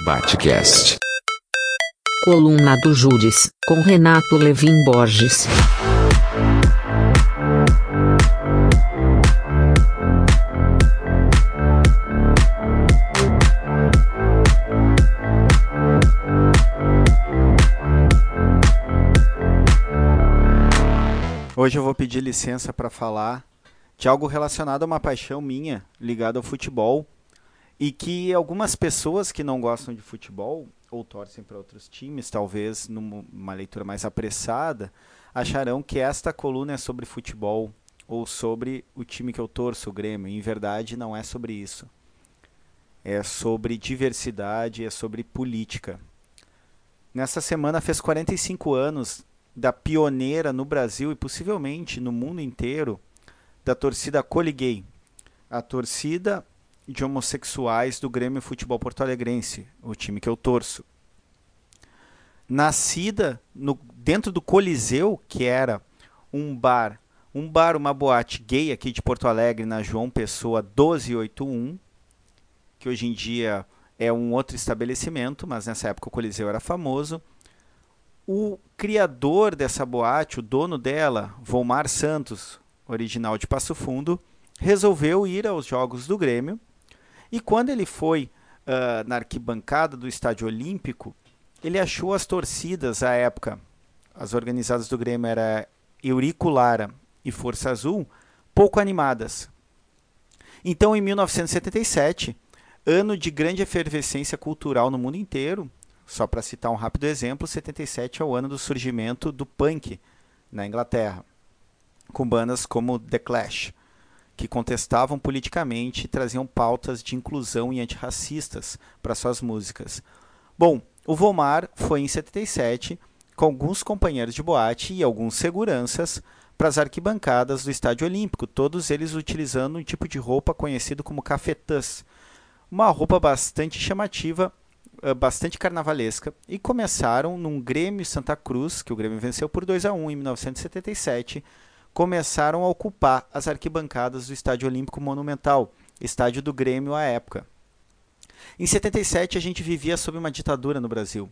Batcast. Coluna do Júris, com Renato Levin Borges. Hoje eu vou pedir licença para falar de algo relacionado a uma paixão minha ligada ao futebol e que algumas pessoas que não gostam de futebol ou torcem para outros times, talvez numa leitura mais apressada, acharão que esta coluna é sobre futebol ou sobre o time que eu torço, o Grêmio. Em verdade, não é sobre isso. É sobre diversidade, é sobre política. Nessa semana fez 45 anos da pioneira no Brasil e possivelmente no mundo inteiro da torcida Coliguei, a torcida de homossexuais do Grêmio Futebol Porto Alegrense, o time que eu torço. Nascida no, dentro do Coliseu, que era um bar, um bar, uma boate gay aqui de Porto Alegre, na João Pessoa 1281, que hoje em dia é um outro estabelecimento, mas nessa época o Coliseu era famoso o criador dessa boate, o dono dela, Volmar Santos, original de Passo Fundo, resolveu ir aos jogos do Grêmio. E quando ele foi uh, na arquibancada do Estádio Olímpico, ele achou as torcidas à época, as organizadas do Grêmio era Eurico Lara e Força Azul, pouco animadas. Então, em 1977, ano de grande efervescência cultural no mundo inteiro, só para citar um rápido exemplo, 77 é o ano do surgimento do punk na Inglaterra, com bandas como The Clash, que contestavam politicamente e traziam pautas de inclusão e antirracistas para suas músicas. Bom, o Vomar foi em 77 com alguns companheiros de boate e alguns seguranças para as arquibancadas do Estádio Olímpico, todos eles utilizando um tipo de roupa conhecido como cafetãs, uma roupa bastante chamativa uh, bastante carnavalesca e começaram num Grêmio Santa Cruz, que o Grêmio venceu por 2 a 1 em 1977, começaram a ocupar as arquibancadas do Estádio Olímpico Monumental, estádio do Grêmio à época. Em 77 a gente vivia sob uma ditadura no Brasil.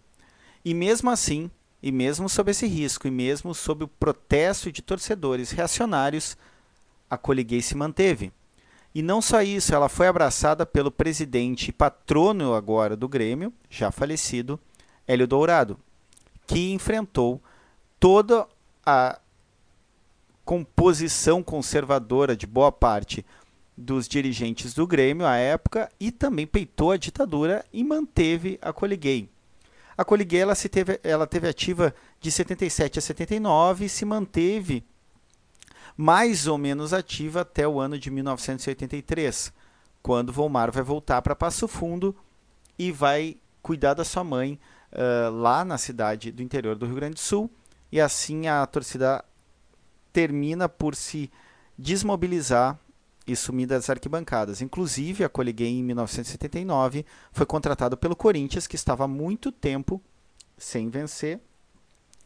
E mesmo assim, e mesmo sob esse risco, e mesmo sob o protesto de torcedores reacionários, a Coliguei se manteve. E não só isso, ela foi abraçada pelo presidente e patrono agora do Grêmio, já falecido, Hélio Dourado, que enfrentou toda a composição conservadora de boa parte dos dirigentes do Grêmio à época e também peitou a ditadura e manteve a Coliguei. A Coliguei ela, se teve, ela teve ativa de 77 a 79 e se manteve mais ou menos ativa até o ano de 1983, quando Volmar vai voltar para Passo Fundo e vai cuidar da sua mãe uh, lá na cidade do interior do Rio Grande do Sul. E assim a torcida termina por se desmobilizar e sumir das arquibancadas. Inclusive, a Coliguei em 1979 foi contratado pelo Corinthians, que estava há muito tempo sem vencer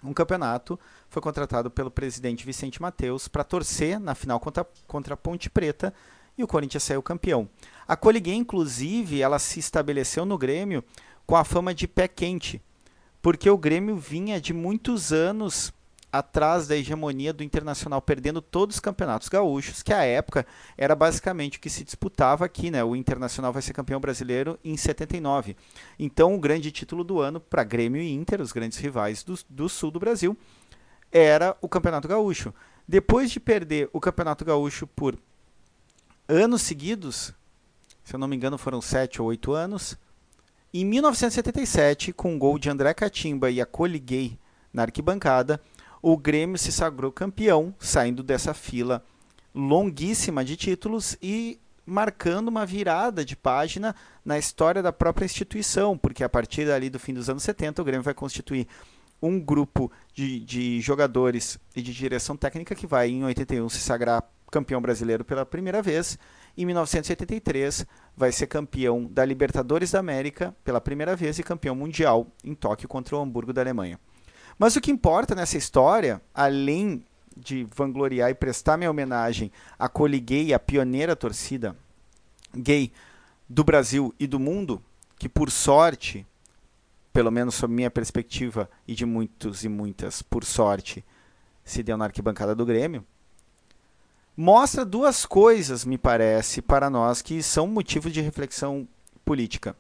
um campeonato, foi contratado pelo presidente Vicente Mateus para torcer na final contra, contra a Ponte Preta e o Corinthians saiu campeão. A Coliguei, inclusive, ela se estabeleceu no Grêmio com a fama de pé quente, porque o Grêmio vinha de muitos anos atrás da hegemonia do Internacional, perdendo todos os campeonatos gaúchos, que à época era basicamente o que se disputava aqui, né? O Internacional vai ser campeão brasileiro em 79. Então, o grande título do ano para Grêmio e Inter, os grandes rivais do, do sul do Brasil, era o Campeonato Gaúcho. Depois de perder o Campeonato Gaúcho por anos seguidos, se eu não me engano foram sete ou oito anos, em 1977, com um gol de André Catimba e a Coliguei na arquibancada, o Grêmio se sagrou campeão, saindo dessa fila longuíssima de títulos e marcando uma virada de página na história da própria instituição, porque a partir dali do fim dos anos 70 o Grêmio vai constituir um grupo de, de jogadores e de direção técnica que vai em 81 se sagrar campeão brasileiro pela primeira vez. Em 1983 vai ser campeão da Libertadores da América pela primeira vez e campeão mundial em Tóquio contra o Hamburgo da Alemanha. Mas o que importa nessa história, além de vangloriar e prestar minha homenagem à Coli Gay, a pioneira torcida gay do Brasil e do mundo, que por sorte, pelo menos sob minha perspectiva e de muitos e muitas, por sorte, se deu na arquibancada do Grêmio, mostra duas coisas, me parece, para nós que são motivo de reflexão política.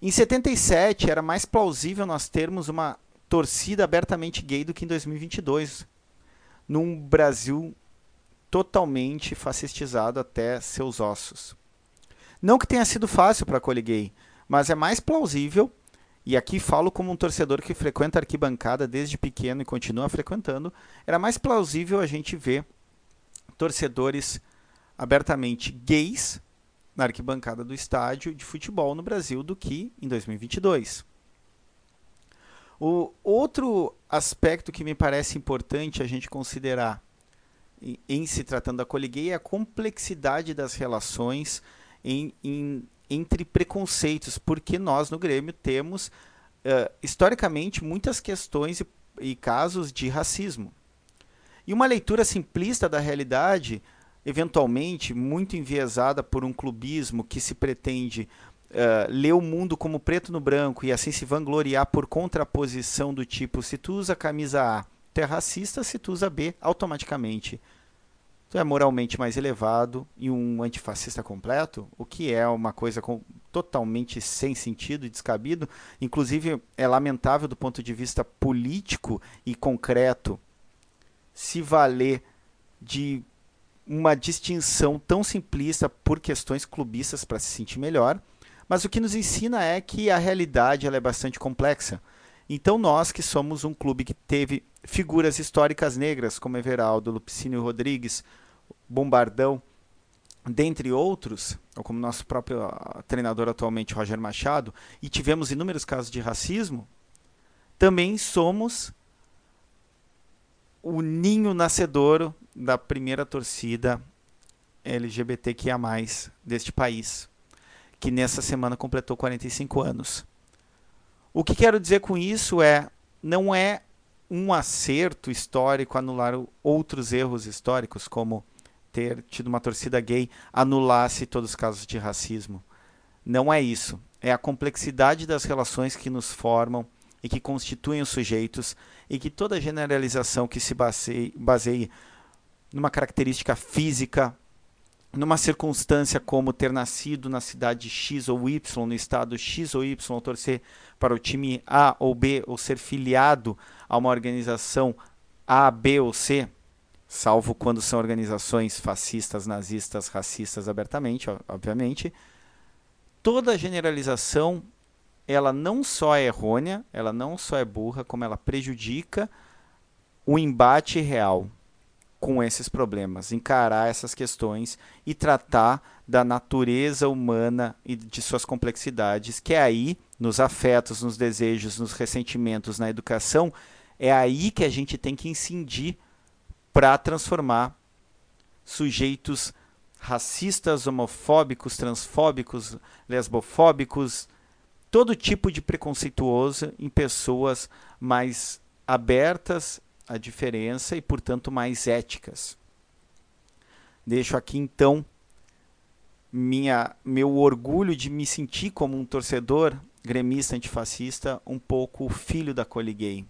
Em 77 era mais plausível nós termos uma torcida abertamente gay do que em 2022, num Brasil totalmente fascistizado até seus ossos. Não que tenha sido fácil para acolher gay, mas é mais plausível, e aqui falo como um torcedor que frequenta a arquibancada desde pequeno e continua frequentando, era mais plausível a gente ver torcedores abertamente gays na arquibancada do estádio de futebol no Brasil do que em 2022. O outro aspecto que me parece importante a gente considerar em, em se tratando da coliguei é a complexidade das relações em, em, entre preconceitos, porque nós no Grêmio temos uh, historicamente muitas questões e, e casos de racismo. E uma leitura simplista da realidade, eventualmente muito enviesada por um clubismo que se pretende uh, ler o mundo como preto no branco e assim se vangloriar por contraposição do tipo: se tu usa camisa A, tu é racista, se tu usa B, automaticamente tu é moralmente mais elevado e um antifascista completo, o que é uma coisa com, totalmente sem sentido e descabido. Inclusive, é lamentável do ponto de vista político e concreto se valer de uma distinção tão simplista por questões clubistas para se sentir melhor, mas o que nos ensina é que a realidade ela é bastante complexa. Então nós que somos um clube que teve figuras históricas negras como Everaldo, Lupicínio Rodrigues, Bombardão, dentre outros, ou como nosso próprio ah, treinador atualmente, Roger Machado, e tivemos inúmeros casos de racismo, também somos o ninho nascedouro da primeira torcida LGBTQIA+, deste país, que nessa semana completou 45 anos. O que quero dizer com isso é, não é um acerto histórico anular outros erros históricos, como ter tido uma torcida gay anulasse todos os casos de racismo. Não é isso. É a complexidade das relações que nos formam e que constituem os sujeitos e que toda generalização que se baseie, baseie numa característica física, numa circunstância como ter nascido na cidade X ou Y, no estado X ou Y, torcer para o time A ou B, ou ser filiado a uma organização A, B ou C, salvo quando são organizações fascistas, nazistas, racistas abertamente, obviamente, toda generalização ela não só é errônea, ela não só é burra, como ela prejudica o embate real com esses problemas, encarar essas questões e tratar da natureza humana e de suas complexidades, que é aí, nos afetos, nos desejos, nos ressentimentos, na educação, é aí que a gente tem que incidir para transformar sujeitos racistas, homofóbicos, transfóbicos, lesbofóbicos, todo tipo de preconceituoso em pessoas mais abertas à diferença e, portanto, mais éticas. Deixo aqui então minha, meu orgulho de me sentir como um torcedor gremista antifascista, um pouco filho da Coliguei.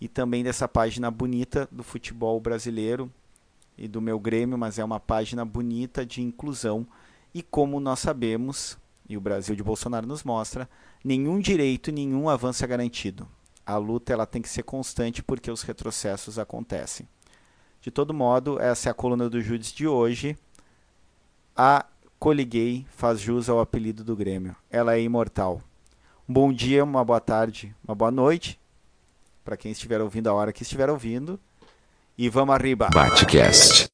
E também dessa página bonita do futebol brasileiro e do meu Grêmio, mas é uma página bonita de inclusão. E como nós sabemos, e o Brasil de Bolsonaro nos mostra, nenhum direito, nenhum avanço é garantido. A luta ela tem que ser constante porque os retrocessos acontecem. De todo modo, essa é a coluna do Judes de hoje. A Coliguei faz jus ao apelido do Grêmio. Ela é imortal. Um bom dia, uma boa tarde, uma boa noite para quem estiver ouvindo a hora que estiver ouvindo. E vamos arriba. Batcast.